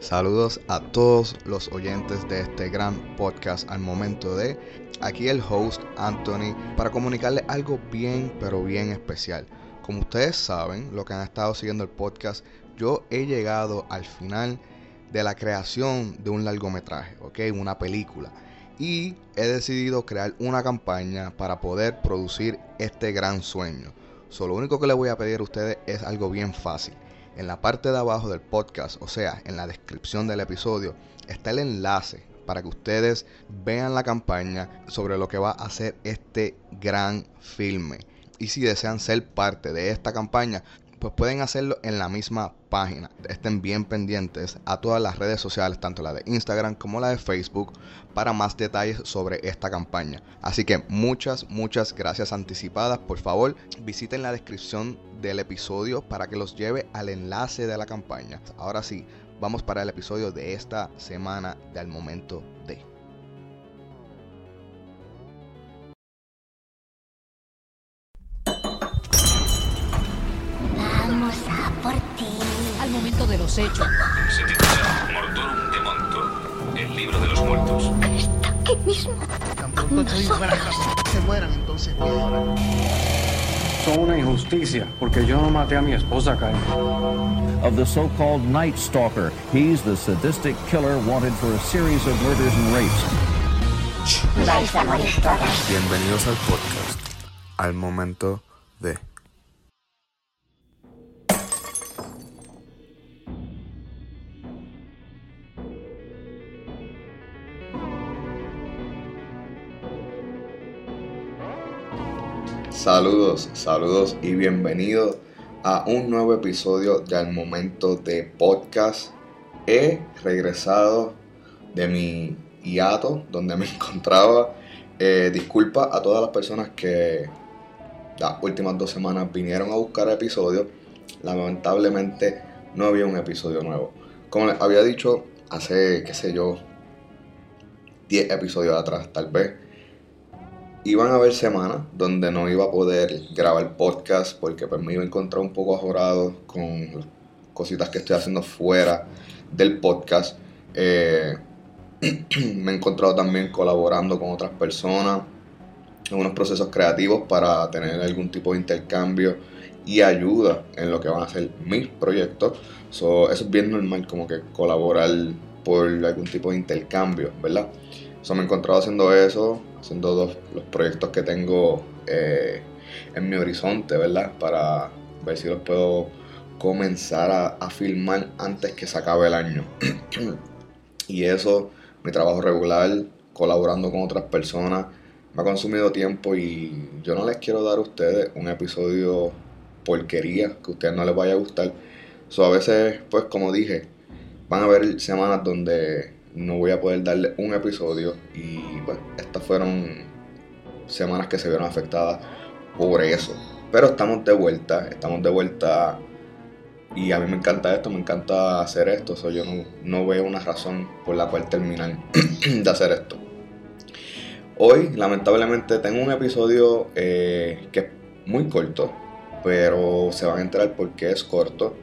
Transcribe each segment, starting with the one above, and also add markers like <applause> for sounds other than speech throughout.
Saludos a todos los oyentes de este gran podcast al momento de aquí el host Anthony para comunicarles algo bien pero bien especial. Como ustedes saben, lo que han estado siguiendo el podcast, yo he llegado al final de la creación de un largometraje, ¿ok? Una película. Y he decidido crear una campaña para poder producir este gran sueño. Solo lo único que les voy a pedir a ustedes es algo bien fácil en la parte de abajo del podcast, o sea, en la descripción del episodio, está el enlace para que ustedes vean la campaña sobre lo que va a ser este gran filme. Y si desean ser parte de esta campaña, pues pueden hacerlo en la misma página. Estén bien pendientes a todas las redes sociales, tanto la de Instagram como la de Facebook, para más detalles sobre esta campaña. Así que muchas, muchas gracias anticipadas. Por favor, visiten la descripción del episodio para que los lleve al enlace de la campaña. Ahora sí, vamos para el episodio de esta semana del momento de. Los hechos. Se titula Mortorum de Monto, el libro de los muertos. Está aquí mismo. Estoy casa, se mueran entonces. Son una injusticia, porque yo no maté a mi esposa, Kyle. of the so-called Night Stalker. He's the sadistic killer wanted for a series of murders and rapes. Vais a morir todas. Bienvenidos al podcast, al momento de. Saludos, saludos y bienvenidos a un nuevo episodio de Al Momento de Podcast. He regresado de mi hiato donde me <laughs> encontraba. Eh, disculpa a todas las personas que las últimas dos semanas vinieron a buscar episodios. Lamentablemente no había un episodio nuevo. Como les había dicho hace, qué sé yo, 10 episodios atrás tal vez iban a haber semanas donde no iba a poder grabar podcast porque pues me iba a encontrar un poco ajorado con cositas que estoy haciendo fuera del podcast. Eh, <clears throat> me he encontrado también colaborando con otras personas en unos procesos creativos para tener algún tipo de intercambio y ayuda en lo que van a ser mis proyectos. So, eso es bien normal como que colaborar por algún tipo de intercambio, ¿verdad? So, me he encontrado haciendo eso, haciendo dos, los proyectos que tengo eh, en mi horizonte, ¿verdad? Para ver si los puedo comenzar a, filmar antes que se acabe el año. <clears throat> y eso, mi trabajo regular, colaborando con otras personas, me ha consumido tiempo y yo no les quiero dar a ustedes un episodio porquería que a ustedes no les vaya a gustar. A veces, pues como dije, van a haber semanas donde no voy a poder darle un episodio y pues estas fueron semanas que se vieron afectadas por eso. Pero estamos de vuelta, estamos de vuelta y a mí me encanta esto, me encanta hacer esto, so yo no, no veo una razón por la cual terminar <clears throat> de hacer esto. Hoy, lamentablemente, tengo un episodio eh, que es muy corto, pero se van a enterar por qué es corto,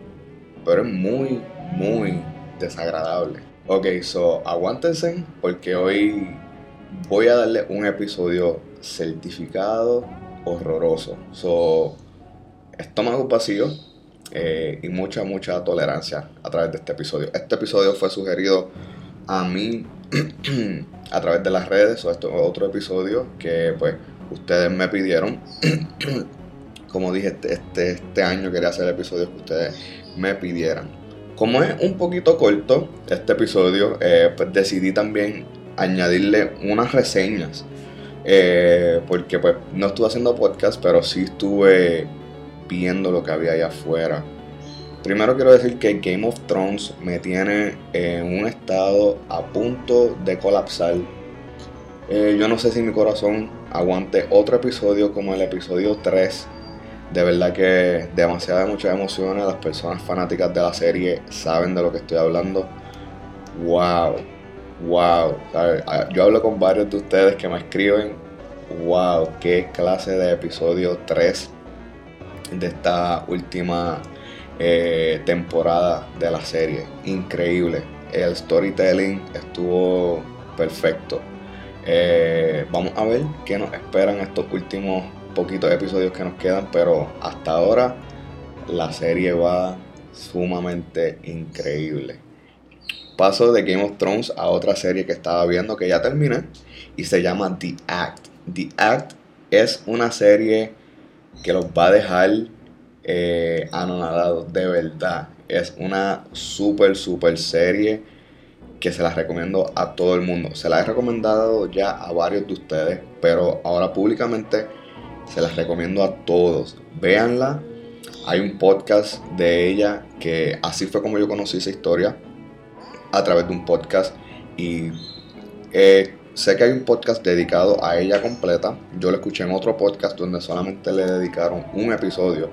pero es muy, muy desagradable. Ok, so aguántense porque hoy voy a darle un episodio certificado horroroso. So, estómago vacío eh, y mucha, mucha tolerancia a través de este episodio. Este episodio fue sugerido a mí <clears throat> a través de las redes, o esto es otro episodio que pues ustedes me pidieron. <clears throat> Como dije, este, este, este año quería hacer episodios que ustedes me pidieran. Como es un poquito corto este episodio, eh, pues decidí también añadirle unas reseñas. Eh, porque pues no estuve haciendo podcast, pero sí estuve viendo lo que había allá afuera. Primero quiero decir que Game of Thrones me tiene en un estado a punto de colapsar. Eh, yo no sé si mi corazón aguante otro episodio como el episodio 3 de verdad que demasiadas muchas emociones. Las personas fanáticas de la serie saben de lo que estoy hablando. Wow, wow. ¿sabes? Yo hablo con varios de ustedes que me escriben. Wow, qué clase de episodio 3 de esta última eh, temporada de la serie. Increíble. el storytelling estuvo perfecto. Eh, vamos a ver qué nos esperan estos últimos poquitos episodios que nos quedan, pero hasta ahora la serie va sumamente increíble. Paso de Game of Thrones a otra serie que estaba viendo que ya terminé y se llama The Act. The Act es una serie que los va a dejar eh, anonadados, de verdad. Es una super, super serie que se las recomiendo a todo el mundo. Se la he recomendado ya a varios de ustedes, pero ahora públicamente se las recomiendo a todos. Véanla. Hay un podcast de ella que así fue como yo conocí esa historia a través de un podcast y eh, sé que hay un podcast dedicado a ella completa. Yo lo escuché en otro podcast donde solamente le dedicaron un episodio,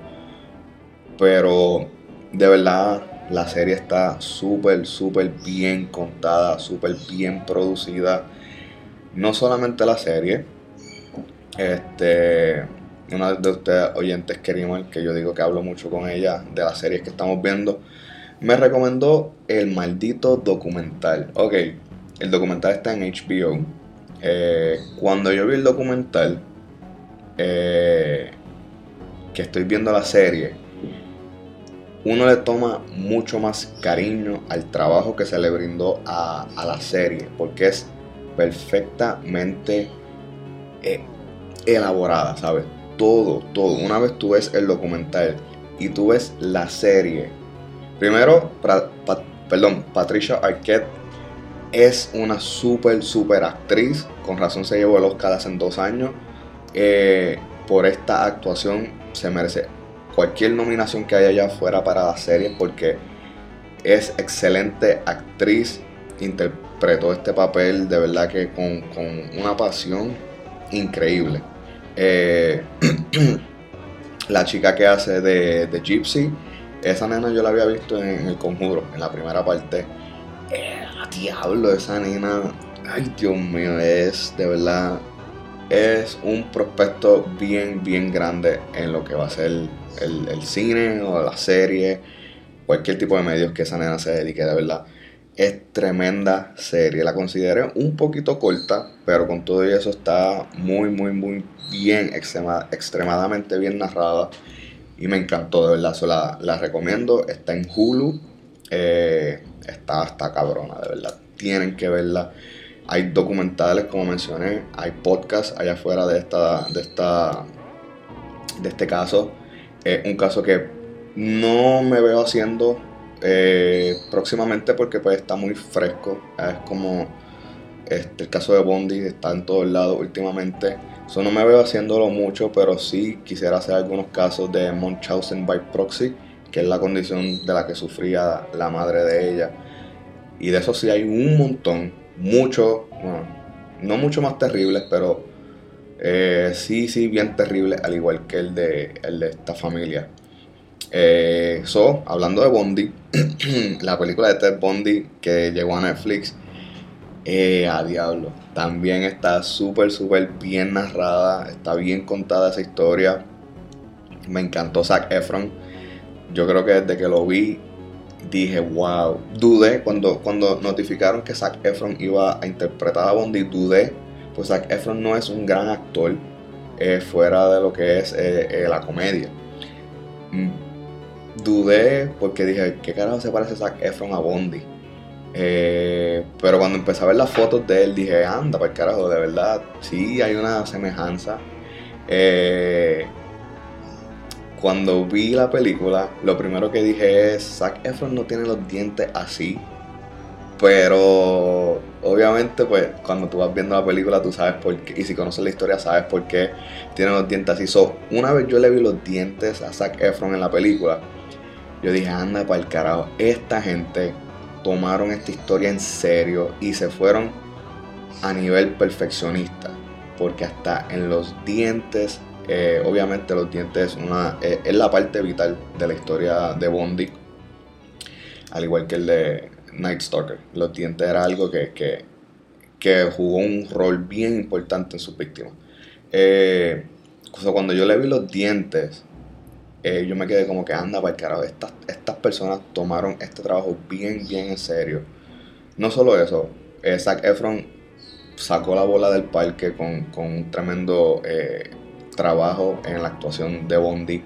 pero de verdad la serie está súper, súper bien contada, súper bien producida. No solamente la serie, este, una de ustedes oyentes queríamos que yo digo que hablo mucho con ella de las series que estamos viendo, me recomendó el maldito documental. Ok, el documental está en HBO. Eh, cuando yo vi el documental, eh, que estoy viendo la serie, uno le toma mucho más cariño al trabajo que se le brindó a, a la serie, porque es perfectamente eh, elaborada, ¿sabes? Todo, todo. Una vez tú ves el documental y tú ves la serie, primero, perdón, Patricia Arquette es una súper, súper actriz. Con razón se llevó el Oscar hace dos años. Eh, por esta actuación se merece cualquier nominación que haya allá fuera para la serie porque es excelente actriz. Interpretó este papel de verdad que con, con una pasión increíble. Eh, <clears throat> la chica que hace de, de Gypsy, esa nena yo la había visto en, El Conjuro, en la primera parte. Eh, diablo, esa nena, ay Dios mío, es de verdad, es un prospecto bien, bien grande en lo que va a ser el, el cine o la serie, cualquier tipo de medios que esa nena se dedique, de verdad. Es tremenda serie, la consideré un poquito corta, pero con todo eso está muy, muy, muy bien, extrema- extremadamente bien narrada y me encantó, de verdad, la, la recomiendo, está en Hulu, eh, está, está cabrona, de verdad, tienen que verla. Hay documentales, como mencioné, hay podcasts allá afuera de esta, de esta, de este caso. Un caso que no me veo haciendo eh, próximamente porque pues está muy fresco. Es como este, el caso de Bondi, está en todos lados últimamente. So, no me veo haciéndolo mucho, pero sí quisiera hacer algunos casos de Munchausen by proxy, que es la condición de la que sufría la madre de ella. Y de eso sí hay un montón, mucho, bueno, no mucho más terribles, pero eh, sí, sí, bien terribles, al igual que el de, el de esta familia. Eh, so, hablando de Bondi, <clears throat> la película de Ted Bondi que llegó a Netflix, eh, a diablo, también está súper, súper bien narrada, está bien contada esa historia. Me encantó Zac Efron. Yo creo que desde que lo vi dije, wow. Dudé cuando, cuando notificaron que Zac Efron iba a interpretar a Bondi, dudé. Pues Zac Efron no es un gran actor eh, fuera de lo que es eh, la comedia. Mm, Dudé porque dije, ¿qué carajo se parece Zac Efron a Bondi? Eh, pero cuando empecé a ver las fotos de él, dije, anda, para el carajo, de verdad, sí hay una semejanza. Eh, cuando vi la película, lo primero que dije es, Zac Efron no tiene los dientes así. Pero obviamente, pues cuando tú vas viendo la película, tú sabes por qué. Y si conoces la historia, sabes por qué tiene los dientes así. So, una vez yo le vi los dientes a Zac Efron en la película, yo dije, anda para el carajo. Esta gente tomaron esta historia en serio y se fueron a nivel perfeccionista. Porque hasta en los dientes, eh, obviamente los dientes es, una, eh, es la parte vital de la historia de Bondi. Al igual que el de Night Stalker. Los dientes era algo que, que, que jugó un rol bien importante en sus víctimas. Eh, cuando yo le vi los dientes, eh, yo me quedé como que anda para el carajo. Estas, estas personas tomaron este trabajo bien, bien en serio. No solo eso, eh, Zac Efron sacó la bola del parque con, con un tremendo eh, trabajo en la actuación de Bondi.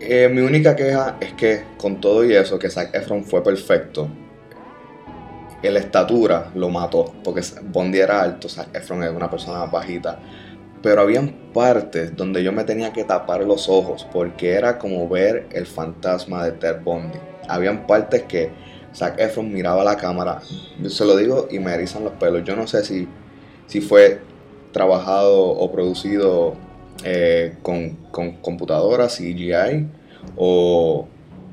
Eh, mi única queja es que con todo y eso, que Zac Efron fue perfecto, la estatura lo mató, porque Bondi era alto, Zac Efron era una persona bajita. Pero habían partes donde yo me tenía que tapar los ojos, porque era como ver el fantasma de Ted Bondi. Habían partes que Zac Efron miraba la cámara, yo se lo digo y me erizan los pelos. Yo no sé si, si fue trabajado o producido eh, con, con computadora, CGI, o,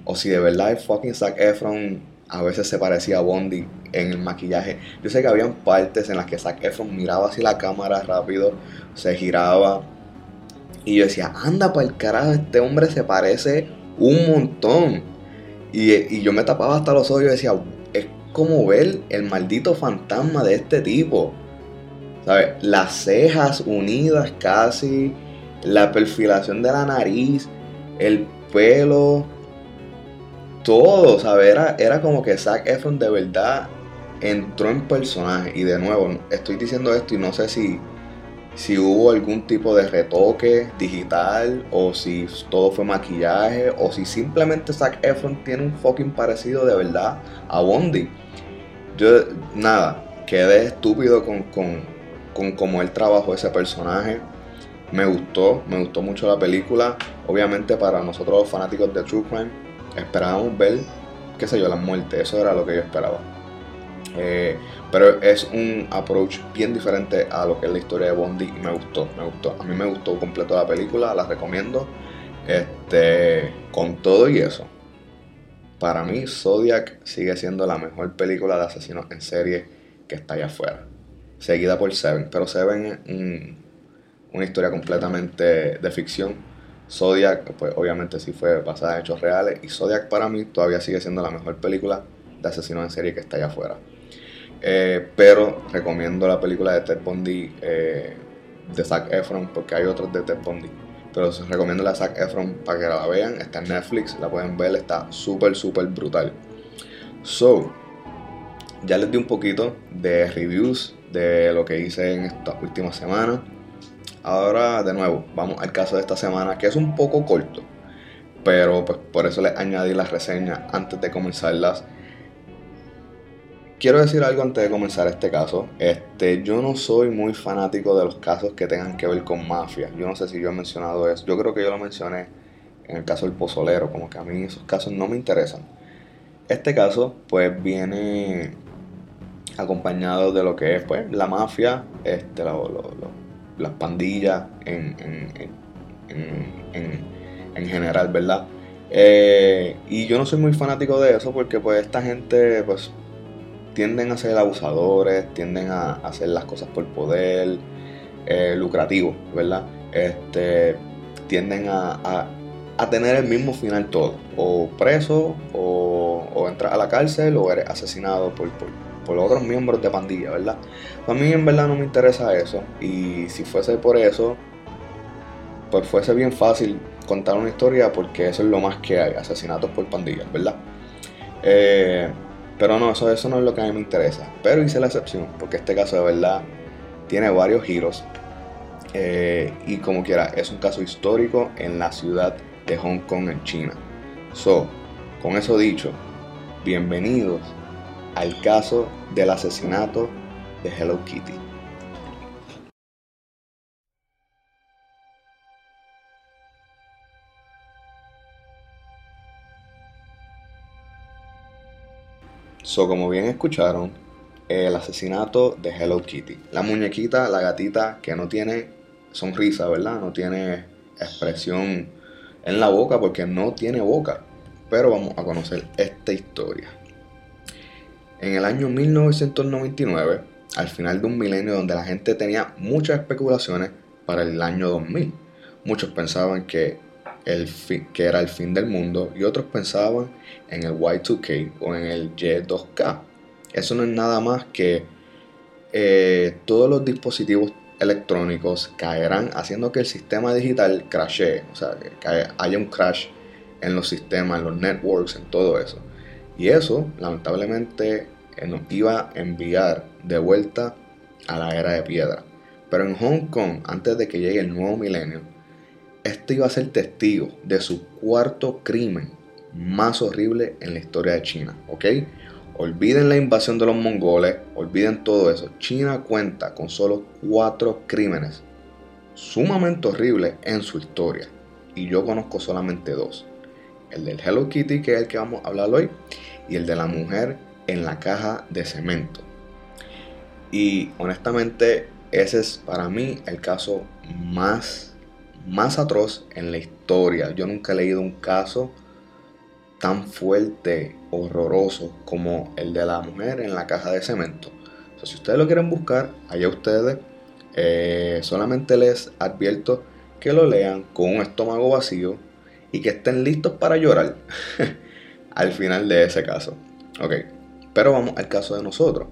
o si de verdad el fucking Zac Efron a veces se parecía a Bondi en el maquillaje. Yo sé que habían partes en las que Zac Efron miraba así la cámara rápido, se giraba. Y yo decía, anda para el carajo, este hombre se parece un montón. Y, y yo me tapaba hasta los ojos y decía, es como ver el maldito fantasma de este tipo. ¿Sabes? Las cejas unidas casi, la perfilación de la nariz, el pelo, todo, ¿sabes? Era, era como que Zac Efron de verdad entró en personaje. Y de nuevo, estoy diciendo esto y no sé si, si hubo algún tipo de retoque digital o si todo fue maquillaje o si simplemente Zac Efron tiene un fucking parecido de verdad a Bondi. Yo, nada, quedé estúpido con, con, con cómo él trabajó ese personaje. Me gustó, me gustó mucho la película. Obviamente para nosotros los fanáticos de True Crime esperábamos ver, qué sé yo, la muerte. Eso era lo que yo esperaba. Eh, pero es un approach bien diferente a lo que es la historia de Bondi y me gustó, me gustó. A mí me gustó completo la película, la recomiendo. Este, con todo y eso, para mí Zodiac sigue siendo la mejor película de asesinos en serie que está allá afuera. Seguida por Seven, pero Seven es un- una historia completamente de ficción. Zodiac, pues obviamente sí fue basada en hechos reales. Y Zodiac para mí todavía sigue siendo la mejor película de asesinos en serie que está allá afuera. Eh, pero recomiendo la película de Ted Bundy eh, de Zac Efron porque hay otros de Ted Bundy. Pero recomiendo la Zac Efron para que la vean. Está en Netflix, la pueden ver, está súper, súper brutal. So, ya les di un poquito de reviews de lo que hice en esta última semana. Ahora, de nuevo, vamos al caso de esta semana, que es un poco corto. Pero pues por eso les añadí las reseñas antes de comenzarlas. Quiero decir algo antes de comenzar este caso. Este, yo no soy muy fanático de los casos que tengan que ver con mafia. Yo no sé si yo he mencionado eso. Yo creo que yo lo mencioné en el caso del pozolero, como que a mí esos casos no me interesan. Este caso, pues, viene acompañado de lo que es, pues, la mafia, este, lo- las pandillas en- en- en- en general, ¿verdad? Eh, y yo no soy muy fanático de eso porque, pues, esta gente, pues, tienden a ser abusadores, tienden a hacer las cosas por poder, eh, lucrativo, ¿verdad? Este, tienden a, a- tener el mismo final todo, o preso, o, o entras a la cárcel, o eres asesinado por, por, por otros miembros de pandilla, ¿verdad? A mí en verdad no me interesa eso, y si fuese por eso, pues fuese bien fácil contar una historia porque eso es lo más que hay, asesinatos por pandillas, ¿verdad? Eh, pero no, eso, eso no es lo que a mí me interesa. Pero hice la excepción, porque este caso de verdad tiene varios giros. Eh, y como quiera, es un caso histórico en la ciudad de Hong Kong, en China. So, con eso dicho, bienvenidos al caso del asesinato de Hello Kitty. So, como bien escucharon, el asesinato de Hello Kitty. La muñequita, la gatita que no tiene sonrisa, ¿verdad? No tiene expresión en la boca porque no tiene boca. Pero vamos a conocer esta historia. En el año 1999, al final de un milenio donde la gente tenía muchas especulaciones para el año 2000. Muchos pensaban que, el fi- que era el fin del mundo y otros pensaban en el Y2K o en el Y2K. Eso no es nada más que eh, todos los dispositivos electrónicos caerán haciendo que el sistema digital crashee, o sea, que haya un crash en los sistemas, en los networks, en todo eso. Y eso, lamentablemente, eh, nos iba a enviar de vuelta a la era de piedra. Pero en Hong Kong, antes de que llegue el nuevo milenio, este iba a ser testigo de su cuarto crimen más horrible en la historia de China, ¿ok? Olviden la invasión de los mongoles, olviden todo eso. China cuenta con solo cuatro crímenes sumamente horribles en su historia. Y yo conozco solamente dos. El del Hello Kitty, que es el que vamos a hablar hoy, y el de la mujer en la caja de cemento. Y honestamente, ese es para mí el caso más, más atroz en la historia. Yo nunca he leído un caso tan fuerte, horroroso como el de la mujer en la caja de cemento. si ustedes lo quieren buscar, allá ustedes. Eh, solamente les advierto que lo lean con un estómago vacío y que estén listos para llorar <laughs> al final de ese caso. Ok, pero vamos al caso de nosotros.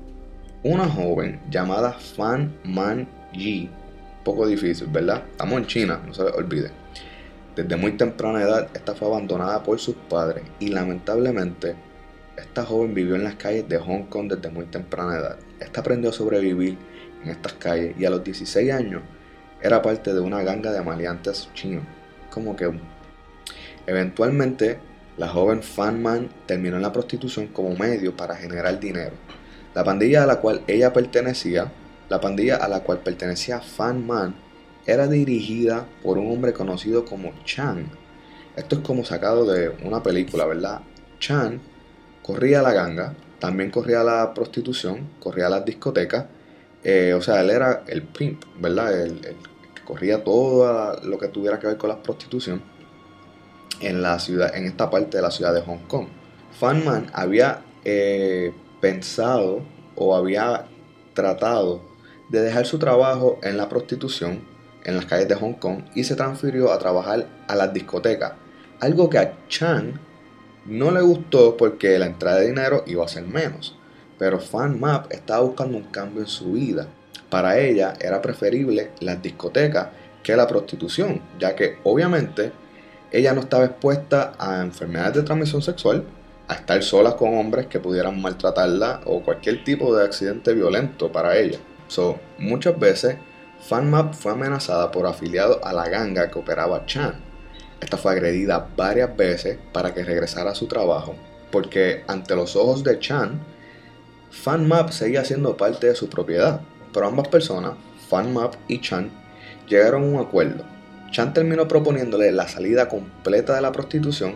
Una joven llamada Fan Man Yi, poco difícil, ¿verdad? Estamos en China, no se les olvide. Desde muy temprana edad, esta fue abandonada por sus padres y lamentablemente esta joven vivió en las calles de Hong Kong desde muy temprana edad. Esta aprendió a sobrevivir en estas calles y a los 16 años era parte de una ganga de maleantes chinos. Como que eventualmente la joven Fan Man terminó en la prostitución como medio para generar dinero. La pandilla a la cual ella pertenecía, la pandilla a la cual pertenecía Fan Man, era dirigida por un hombre conocido como Chan. Esto es como sacado de una película, ¿verdad? Chan corría la ganga, también corría la prostitución, corría las discotecas, eh, o sea, él era el pimp, ¿verdad? El, que corría todo lo que tuviera que ver con la prostitución en la ciudad, en esta parte de la ciudad de Hong Kong. Fan Man había eh, pensado o había tratado de dejar su trabajo en la prostitución en las calles de Hong Kong y se transfirió a trabajar a las discotecas. Algo que a Chan no le gustó porque la entrada de dinero iba a ser menos. Pero Fan Map estaba buscando un cambio en su vida. Para ella era preferible las discotecas que la prostitución, ya que obviamente ella no estaba expuesta a enfermedades de transmisión sexual, a estar sola con hombres que pudieran maltratarla o cualquier tipo de accidente violento para ella. So, muchas veces FanMap fue amenazada por afiliados a la ganga que operaba Chan. Esta fue agredida varias veces para que regresara a su trabajo, porque ante los ojos de Chan, FanMap seguía siendo parte de su propiedad. Pero ambas personas, FanMap y Chan, llegaron a un acuerdo. Chan terminó proponiéndole la salida completa de la prostitución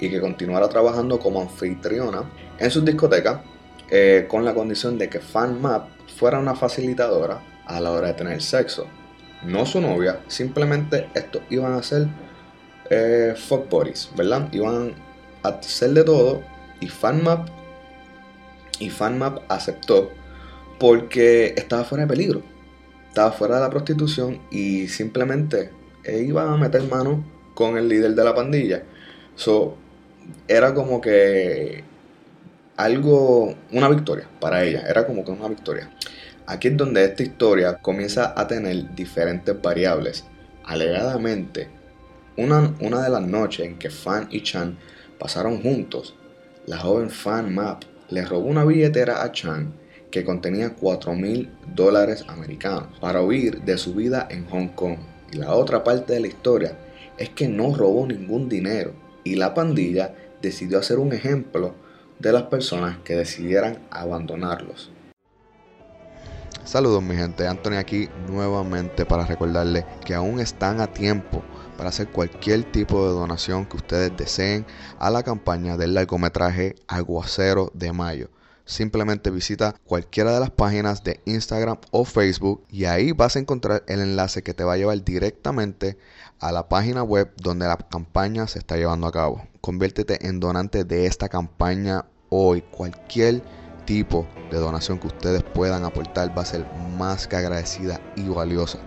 y que continuara trabajando como anfitriona en sus discotecas eh, con la condición de que FanMap fuera una facilitadora a la hora de tener sexo. No su novia, simplemente estos iban a ser eh, fuck buddies, ¿verdad? Iban a hacer de todo y FanMap y FanMap aceptó porque estaba fuera de peligro. Estaba fuera de la prostitución y simplemente iba a meter mano con el líder de la pandilla. So, era como que algo, una victoria para ella, era como que una victoria. Aquí es donde esta historia comienza a tener diferentes variables. Alegadamente, una, una de las noches en que Fan y Chan pasaron juntos, la joven Fan Map le robó una billetera a Chan que contenía 4 mil dólares americanos para huir de su vida en Hong Kong. Y la otra parte de la historia es que no robó ningún dinero y la pandilla decidió hacer un ejemplo de las personas que decidieran abandonarlos. Saludos mi gente, Anthony aquí nuevamente para recordarles que aún están a tiempo para hacer cualquier tipo de donación que ustedes deseen a la campaña del largometraje Aguacero de Mayo. Simplemente visita cualquiera de las páginas de Instagram o Facebook y ahí vas a encontrar el enlace que te va a llevar directamente a la página web donde la campaña se está llevando a cabo. Conviértete en donante de esta campaña hoy. Cualquier tipo de donación que ustedes puedan aportar va a ser más que agradecida y valiosa.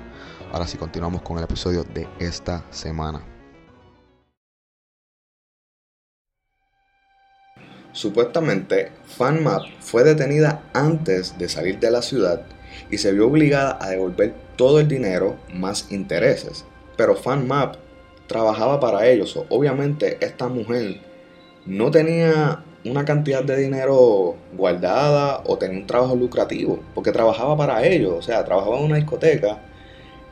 Ahora sí, continuamos con el episodio de esta semana. Supuestamente, FanMap fue detenida antes de salir de la ciudad y se vio obligada a devolver todo el dinero más intereses. Pero FanMap trabajaba para ellos. Obviamente esta mujer no tenía una cantidad de dinero guardada o tenía un trabajo lucrativo, porque trabajaba para ellos, o sea, trabajaba en una discoteca.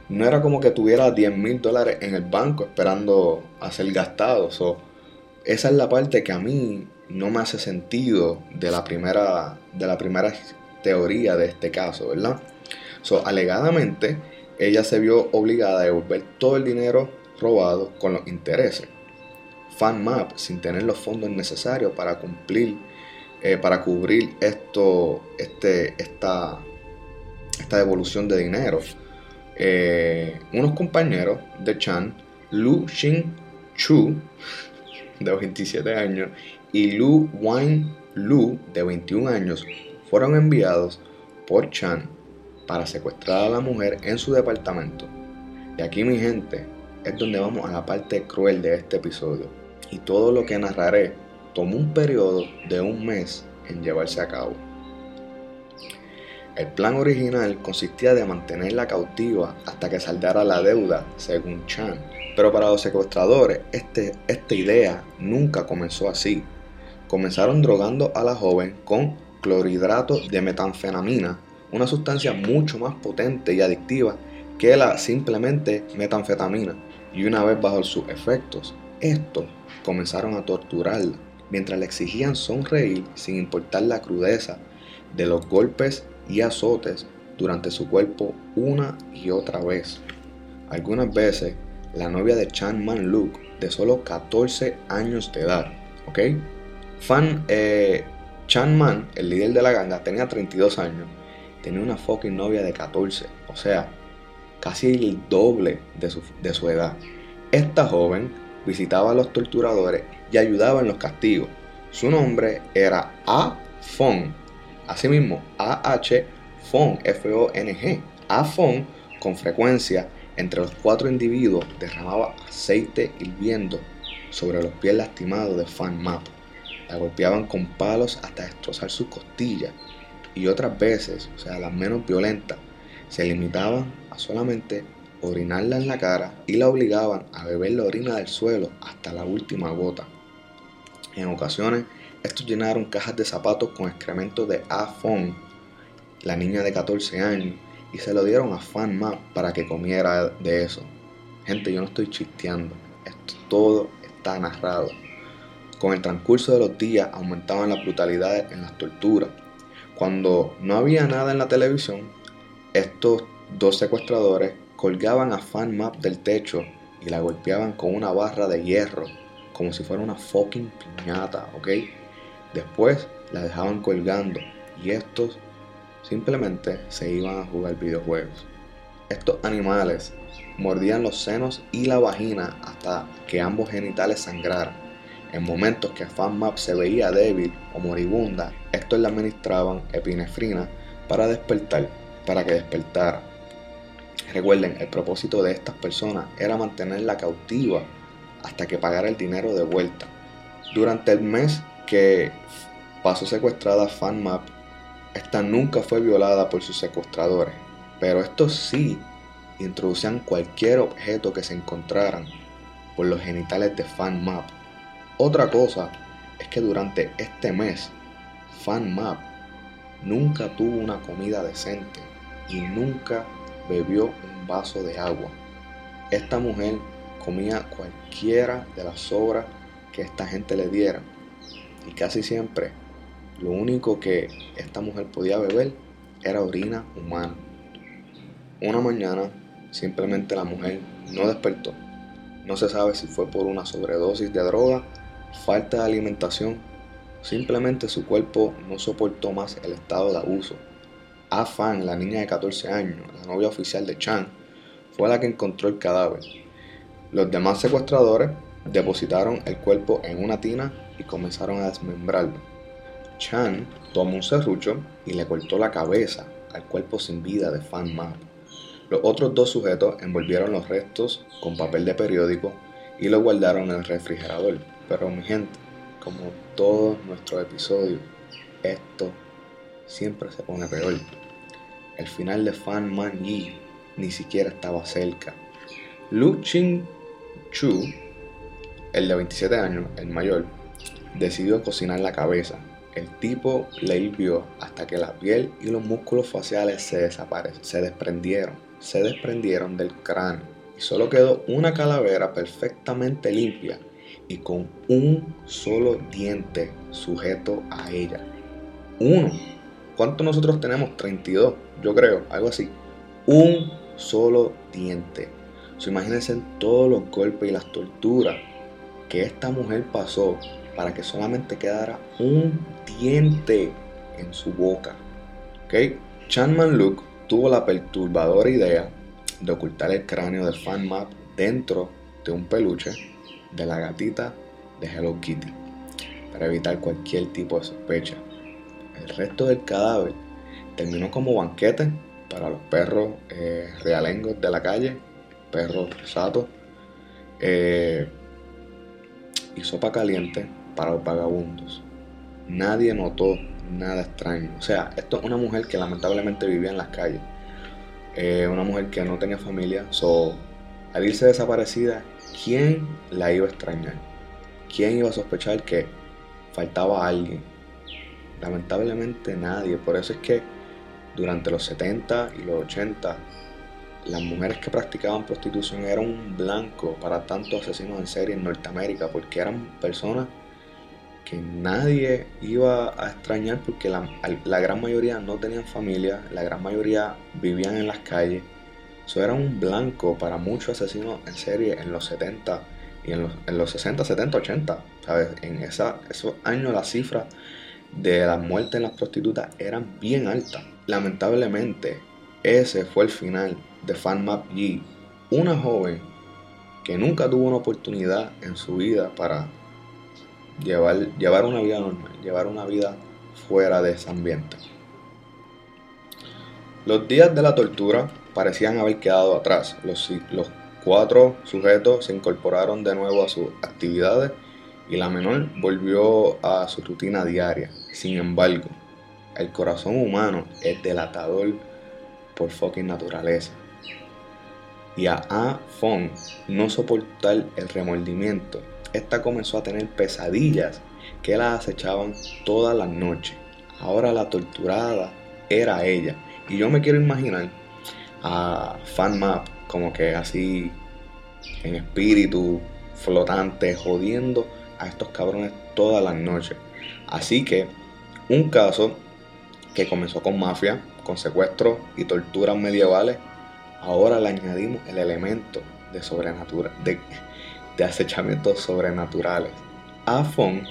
No era como que tuviera 10 mil dólares en el banco esperando a ser gastados. o esa es la parte que a mí no me hace sentido de la primera, de la primera teoría de este caso, ¿verdad? So, alegadamente, ella se vio obligada a devolver todo el dinero robado con los intereses. FanMap, sin tener los fondos necesarios para cumplir, eh, para cubrir este, esta, esta devolución de dinero. Eh, unos compañeros de Chan, Lu Xin Chu, de 27 años, y Lu Wang Lu, de 21 años, fueron enviados por Chan para secuestrar a la mujer en su departamento. Y aquí mi gente es donde vamos a la parte cruel de este episodio. Y todo lo que narraré tomó un periodo de un mes en llevarse a cabo. El plan original consistía de mantenerla cautiva hasta que saldara la deuda, según Chan. Pero para los secuestradores, este, esta idea nunca comenzó así. Comenzaron drogando a la joven con clorhidrato de metanfetamina, una sustancia mucho más potente y adictiva que la simplemente metanfetamina. Y una vez bajo sus efectos, estos comenzaron a torturarla, mientras le exigían sonreír sin importar la crudeza de los golpes y azotes durante su cuerpo una y otra vez. Algunas veces, la novia de Chan Man Luk, de solo 14 años de edad, ¿ok? Fan eh, Chan Man, el líder de la ganga, tenía 32 años, tenía una fucking novia de 14, o sea, casi el doble de su, de su edad. Esta joven visitaba a los torturadores y ayudaba en los castigos. Su nombre era A. Fong, asimismo A-H Fong, F-O-N-G. A. Fong, con frecuencia, entre los cuatro individuos derramaba aceite hirviendo sobre los pies lastimados de Fan Map. La golpeaban con palos hasta destrozar sus costillas y otras veces, o sea, las menos violentas, se limitaban a solamente orinarla en la cara y la obligaban a beber la orina del suelo hasta la última gota. En ocasiones, estos llenaron cajas de zapatos con excremento de A. Fong, la niña de 14 años, y se lo dieron a Fan Map para que comiera de eso. Gente, yo no estoy chisteando, esto todo está narrado. Con el transcurso de los días aumentaban las brutalidades en las torturas. Cuando no había nada en la televisión, estos dos secuestradores colgaban a Fan Map del techo y la golpeaban con una barra de hierro, como si fuera una fucking piñata, ¿ok? Después la dejaban colgando y estos simplemente se iban a jugar videojuegos. Estos animales mordían los senos y la vagina hasta que ambos genitales sangraran. En momentos que Fan Map se veía débil o moribunda, estos le administraban epinefrina para despertar, para que despertara. Recuerden, el propósito de estas personas era mantenerla cautiva hasta que pagara el dinero de vuelta. Durante el mes que pasó secuestrada Fan Map, esta nunca fue violada por sus secuestradores, pero estos sí introducían cualquier objeto que se encontraran por los genitales de Fan Map. Otra cosa es que durante este mes, Fan Map nunca tuvo una comida decente y nunca bebió un vaso de agua. Esta mujer comía cualquiera de las sobras que esta gente le diera y casi siempre lo único que esta mujer podía beber era orina humana. Una mañana simplemente la mujer no despertó. No se sabe si fue por una sobredosis de droga, falta de alimentación, simplemente su cuerpo no soportó más el estado de abuso. A Fan, la niña de 14 años, la novia oficial de Chan, fue la que encontró el cadáver. Los demás secuestradores depositaron el cuerpo en una tina y comenzaron a desmembrarlo. Chan tomó un serrucho y le cortó la cabeza al cuerpo sin vida de Fan Map. Los otros dos sujetos envolvieron los restos con papel de periódico y lo guardaron en el refrigerador. Pero mi gente, como todos nuestros episodios, esto siempre se pone peor. El final de Fan Man Yi ni siquiera estaba cerca. Lu Ching Chu, el de 27 años, el mayor, decidió cocinar la cabeza. El tipo le hirvió hasta que la piel y los músculos faciales se desaparecieron, se desprendieron, se desprendieron del cráneo y solo quedó una calavera perfectamente limpia y con un solo diente sujeto a ella. Uno. ¿Cuántos nosotros tenemos? 32, yo creo, algo así. Un solo diente. Imagínense todos los golpes y las torturas que esta mujer pasó para que solamente quedara un diente en su boca. ¿Ok? Chanman Luke tuvo la perturbadora idea de ocultar el cráneo de Fan Map dentro de un peluche de la gatita de Hello Kitty para evitar cualquier tipo de sospecha. El resto del cadáver terminó como banquete para los perros eh, realengos de la calle, perros satos, eh, y sopa caliente para los vagabundos. Nadie notó nada extraño. O sea, esto es una mujer que lamentablemente vivía en las calles. Eh, una mujer que no tenía familia. Al irse desaparecida, ¿quién la iba a extrañar? ¿Quién iba a sospechar que faltaba alguien? Lamentablemente nadie. Por eso es que durante los 70 y los 80, las mujeres que practicaban prostitución eran un blanco para tantos asesinos en serie en Norteamérica, porque eran personas que nadie iba a extrañar porque la, la gran mayoría no tenían familia, la gran mayoría vivían en las calles. Eso era un blanco para muchos asesinos en serie en los 70 y en los, en los 60, 70, 80. ¿sabes? En esa, esos años las cifras de las muertes en las prostitutas eran bien altas. Lamentablemente, ese fue el final de Fan Map G, una joven que nunca tuvo una oportunidad en su vida para llevar, llevar una vida normal, llevar una vida fuera de ese ambiente. Los días de la tortura parecían haber quedado atrás. Los, cuatro sujetos se incorporaron de nuevo a sus actividades y la menor volvió a su rutina diaria. Sin embargo, el corazón humano es delatador por fucking naturaleza. Y a A. Fong no soportar el remordimiento, esta comenzó a tener pesadillas que la acechaban todas las noches. Ahora la torturada era ella. Y yo me quiero imaginar a Fan Map como que así en espíritu flotante, jodiendo a estos cabrones todas las noches. Así que un caso que comenzó con mafia, con secuestros y torturas medievales, ahora le añadimos el elemento de sobrenatural, de, acechamientos sobrenaturales. Afon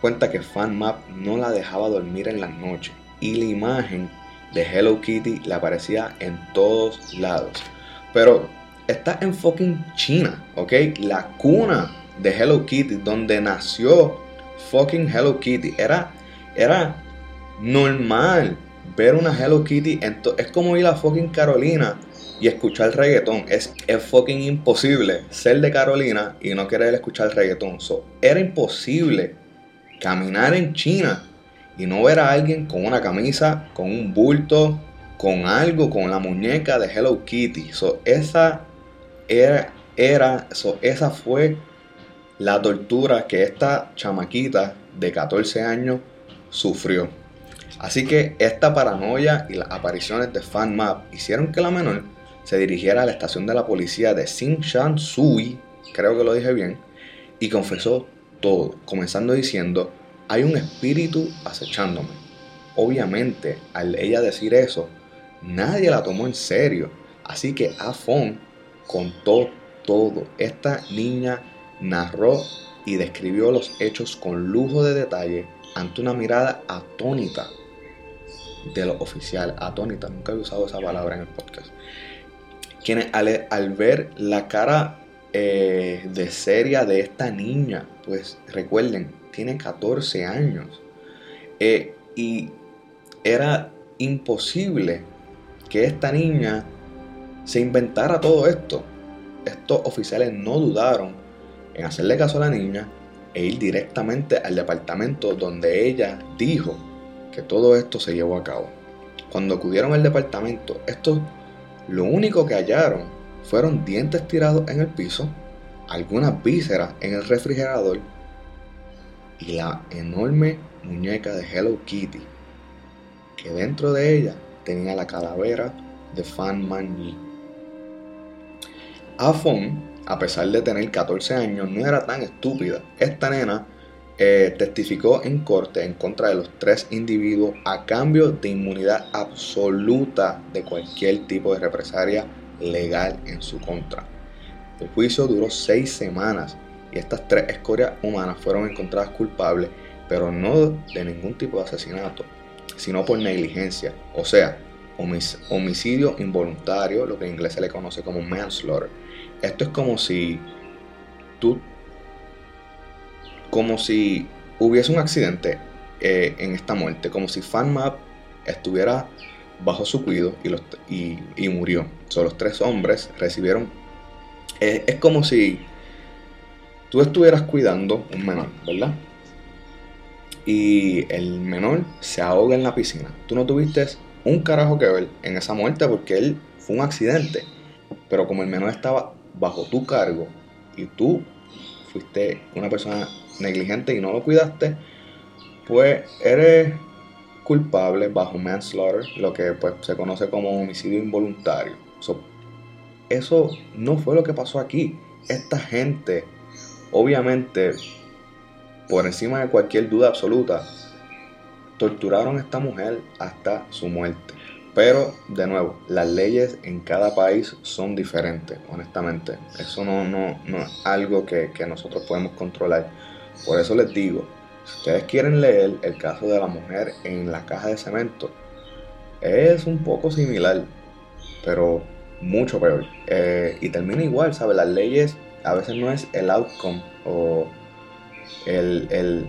cuenta que Fan Map no la dejaba dormir en las noches y la imagen de Hello Kitty le aparecía en todos lados. Pero está en fucking China, ¿ok? La cuna de Hello Kitty, donde nació fucking Hello Kitty. Era, era normal ver una Hello Kitty. es como ir a fucking Carolina y escuchar reggaetón. Es, es fucking imposible ser de Carolina y no querer escuchar reggaetón. So, era imposible caminar en China y no ver a alguien con una camisa, con un bulto, con algo, con la muñeca de Hello Kitty. So, esa era, era esa fue la tortura que esta chamaquita de 14 años sufrió. Así que esta paranoia y las apariciones de Fan Map hicieron que la menor se dirigiera a la estación de la policía de Shan Sui, creo que lo dije bien, y confesó todo, comenzando diciendo, hay un espíritu acechándome. Obviamente, al ella decir eso, nadie la tomó en serio, así que Afon contó todo. Esta niña narró y describió los hechos con lujo de detalle ante una mirada atónita de lo oficial. Atónita, nunca he usado esa palabra en el podcast quienes al, ver la cara eh, de seria de esta niña, pues recuerden, tiene 14 años. Eh, y era imposible que esta niña se inventara todo esto. Estos oficiales no dudaron en hacerle caso a la niña e ir directamente al departamento donde ella dijo que todo esto se llevó a cabo. Cuando acudieron al departamento, estos lo único que hallaron fueron dientes tirados en el piso, algunas vísceras en el refrigerador y la enorme muñeca de Hello Kitty, que dentro de ella tenía la calavera de Fan Man Yi. Afon, a pesar de tener 14 años, no era tan estúpida. Esta nena eh, testificó en corte en contra de los tres individuos a cambio de inmunidad absoluta de cualquier tipo de represalia legal en su contra. El juicio duró seis semanas y estas tres escorias humanas fueron encontradas culpables, pero no de ningún tipo de asesinato, sino por negligencia, o sea, homicidio involuntario, lo que en inglés se le conoce como manslaughter. Esto es como si tú como si hubiese un accidente eh, en esta muerte, como si FanMap estuviera bajo su cuidado y, murió. Son los tres hombres recibieron... es como si tú estuvieras cuidando un menor, ¿verdad? Y el menor se ahoga en la piscina. Tú no tuviste un carajo que ver en esa muerte porque él fue un accidente. Pero como el menor estaba bajo tu cargo y tú fuiste una persona negligente y no lo cuidaste, pues eres culpable bajo manslaughter, lo que pues, se conoce como homicidio involuntario. eso no fue lo que pasó aquí. Esta gente, obviamente, por encima de cualquier duda absoluta, torturaron a esta mujer hasta su muerte. Pero, de nuevo, las leyes en cada país son diferentes, honestamente. Eso no, no, no es algo que, que nosotros podemos controlar. Por eso les digo, si ustedes quieren leer el caso de la mujer en la caja de cemento, es un poco similar, pero mucho peor. Eh, y termina igual, ¿sabes? Las leyes a veces no es el outcome o el, el,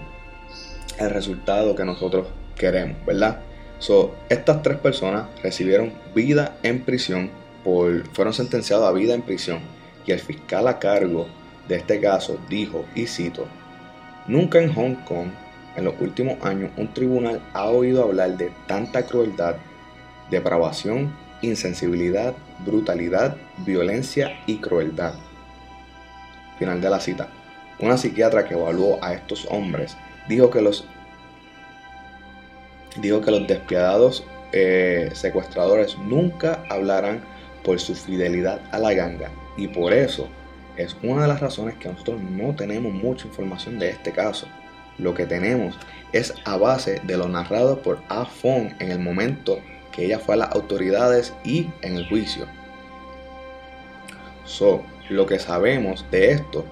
el resultado que nosotros queremos, ¿verdad? So, estas tres personas recibieron vida en prisión, por, fueron sentenciados a vida en prisión y el fiscal a cargo de este caso dijo, y cito, Nunca en Hong Kong, en los últimos años, un tribunal ha oído hablar de tanta crueldad, depravación, insensibilidad, brutalidad, violencia y crueldad. Final de la cita. Una psiquiatra que evaluó a estos hombres dijo que los, dijo que los despiadados eh, secuestradores nunca hablarán por su fidelidad a la ganga y por eso es una de las razones que nosotros no tenemos mucha información de este caso. Lo que tenemos es a base de lo narrado por A. Fong en el momento que ella fue a las autoridades y en el juicio. So, lo que sabemos de esto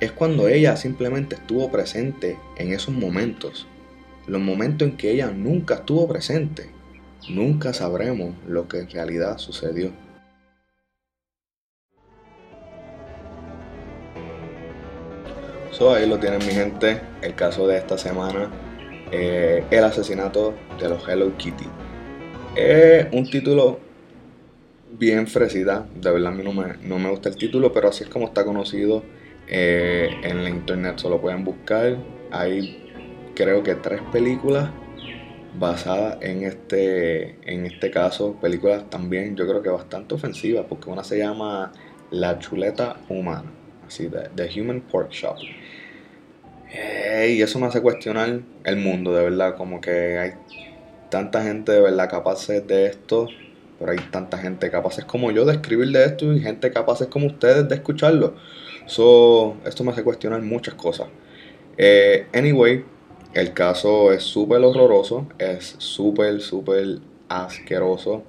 es cuando ella simplemente estuvo presente en esos momentos. Los momentos en que ella nunca estuvo presente. Nunca sabremos lo que en realidad sucedió. ahí lo tienen mi gente, el caso de esta semana, eh, el asesinato de los Hello Kitty. Es un título bien fresida, de verdad a mí no me, no me gusta el título, pero así es como está conocido eh, en la internet, solo pueden buscar. Hay creo que tres películas basadas en este, en este caso, películas también yo creo que bastante ofensivas, porque una se llama La Chuleta Humana, así de The Human Pork Shop y eso me hace cuestionar el mundo, de verdad, como que hay tanta gente de verdad capaz de esto, pero hay tanta gente capaz como yo de escribir de esto y gente capaz como ustedes de escucharlo. So, esto me hace cuestionar muchas cosas. Eh, anyway, el caso es súper horroroso, es súper, súper asqueroso,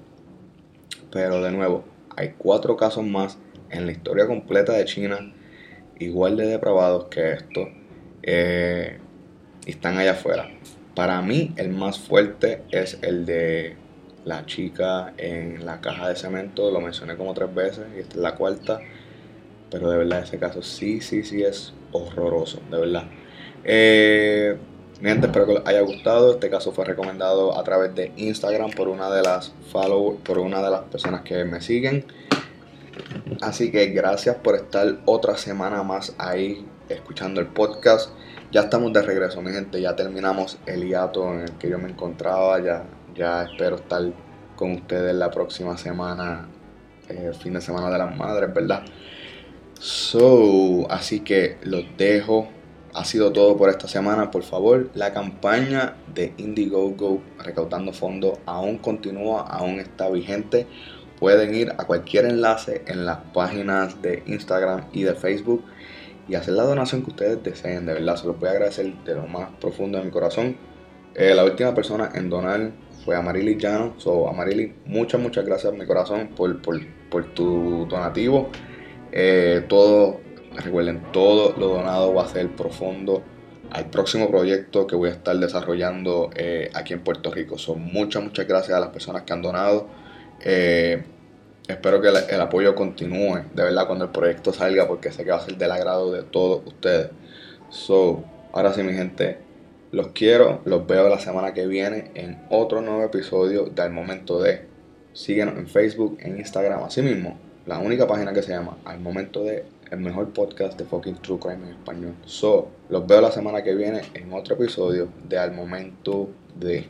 pero de nuevo, hay cuatro casos más en la historia completa de China igual de depravados que esto eh, están allá afuera. Para mí el más fuerte es el de la chica en la caja de cemento, lo mencioné como tres veces y esta es la cuarta, pero de verdad ese caso sí, sí, sí es horroroso, de verdad. Eh, gente, espero que les haya gustado. Este caso fue recomendado a través de Instagram por una de las follow, por una de las personas que me siguen. Así que gracias por estar otra semana más ahí escuchando el podcast. Ya estamos de regreso, mi gente. Ya terminamos el hiato en el que yo me encontraba. Ya, ya espero estar con ustedes la próxima semana, eh, fin de semana de las madres, ¿verdad? So, así que los dejo. ha sido todo por esta semana. Por favor, la campaña de Indiegogo recaudando fondos aún continúa, aún está vigente. Pueden ir a cualquier enlace en las páginas de Instagram y de Facebook y hacer la donación que ustedes deseen. De verdad, se los voy a agradecer de lo más profundo de mi corazón. Eh, la última persona en donar fue Amarili Llano. So, Amarili, muchas, muchas gracias mi corazón por, por, por tu donativo. Eh, todo, recuerden, todo lo donado va a ser profundo al próximo proyecto que voy a estar desarrollando eh, aquí en Puerto Rico. Son muchas, muchas gracias a las personas que han donado. Eh, espero que el, el apoyo continúe, de verdad, cuando el proyecto salga, porque sé que va a ser del agrado de todos ustedes. So, ahora sí, mi gente, los quiero, los veo la semana que viene en otro nuevo episodio de Al Momento de. Síguenos en Facebook, en Instagram, así mismo. La única página que se llama Al Momento de, el mejor podcast de fucking True Crime en español. So, los veo la semana que viene en otro episodio de Al Momento de.